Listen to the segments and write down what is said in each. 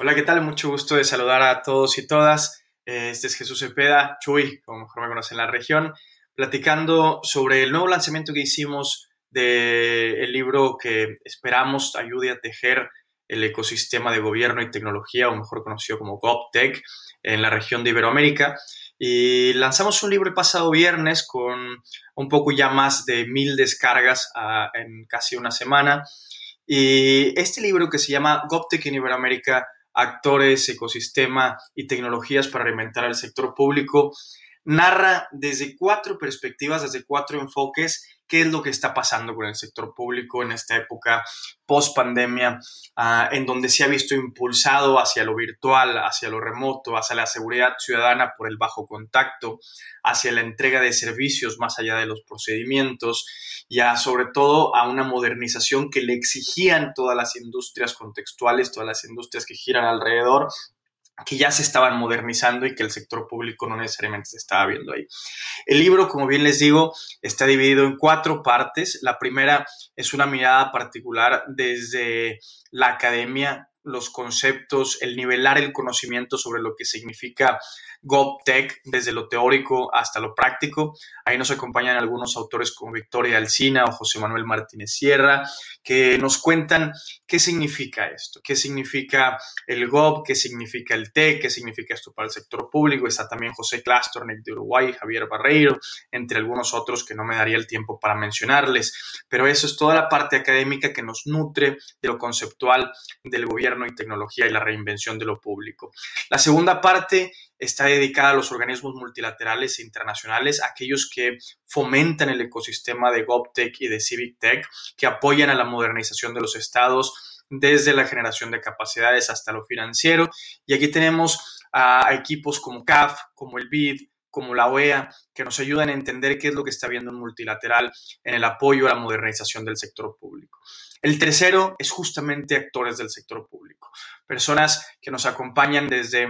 Hola, ¿qué tal? Mucho gusto de saludar a todos y todas. Eh, este es Jesús Cepeda, Chuy, como mejor me conocen en la región, platicando sobre el nuevo lanzamiento que hicimos del libro que esperamos ayude a tejer el ecosistema de gobierno y tecnología, o mejor conocido como GovTech, en la región de Iberoamérica. Y lanzamos un libro el pasado viernes con un poco ya más de mil descargas ah, en casi una semana. Y este libro que se llama GovTech en Iberoamérica actores, ecosistema y tecnologías para alimentar al sector público, narra desde cuatro perspectivas, desde cuatro enfoques, qué es lo que está pasando con el sector público en esta época post pandemia, ah, en donde se ha visto impulsado hacia lo virtual, hacia lo remoto, hacia la seguridad ciudadana por el bajo contacto, hacia la entrega de servicios más allá de los procedimientos y sobre todo a una modernización que le exigían todas las industrias contextuales, todas las industrias que giran alrededor que ya se estaban modernizando y que el sector público no necesariamente se estaba viendo ahí. El libro, como bien les digo, está dividido en cuatro partes. La primera es una mirada particular desde la academia, los conceptos, el nivelar el conocimiento sobre lo que significa GovTech, desde lo teórico hasta lo práctico. Ahí nos acompañan algunos autores como Victoria Alcina o José Manuel Martínez Sierra, que nos cuentan qué significa esto, qué significa el Gov, qué significa el TEC, qué significa esto para el sector público. Está también José Clastornik de Uruguay, Javier Barreiro, entre algunos otros que no me daría el tiempo para mencionarles. Pero eso es toda la parte académica que nos nutre de lo conceptual del gobierno y tecnología y la reinvención de lo público. La segunda parte está dedicada a los organismos multilaterales e internacionales, aquellos que fomentan el ecosistema de GovTech y de CivicTech, que apoyan a la modernización de los estados desde la generación de capacidades hasta lo financiero. Y aquí tenemos a equipos como CAF, como el BID, como la OEA, que nos ayudan a entender qué es lo que está viendo un multilateral en el apoyo a la modernización del sector público. El tercero es justamente actores del sector público, personas que nos acompañan desde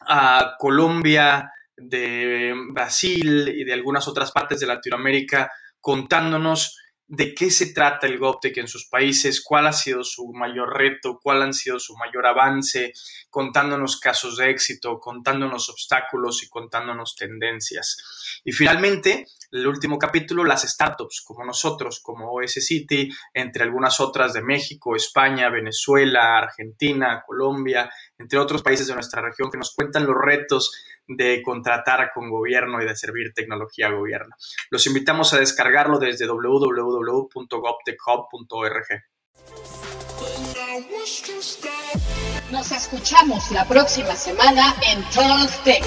a Colombia, de Brasil y de algunas otras partes de Latinoamérica contándonos de qué se trata el GovTech en sus países, cuál ha sido su mayor reto, cuál han sido su mayor avance, contándonos casos de éxito, contándonos obstáculos y contándonos tendencias. Y finalmente, el último capítulo, las startups, como nosotros, como OS City, entre algunas otras de México, España, Venezuela, Argentina, Colombia, entre otros países de nuestra región, que nos cuentan los retos de contratar con gobierno y de servir tecnología a gobierno. Los invitamos a descargarlo desde www.goptechhub.org. Nos escuchamos la próxima semana en Talk Tech.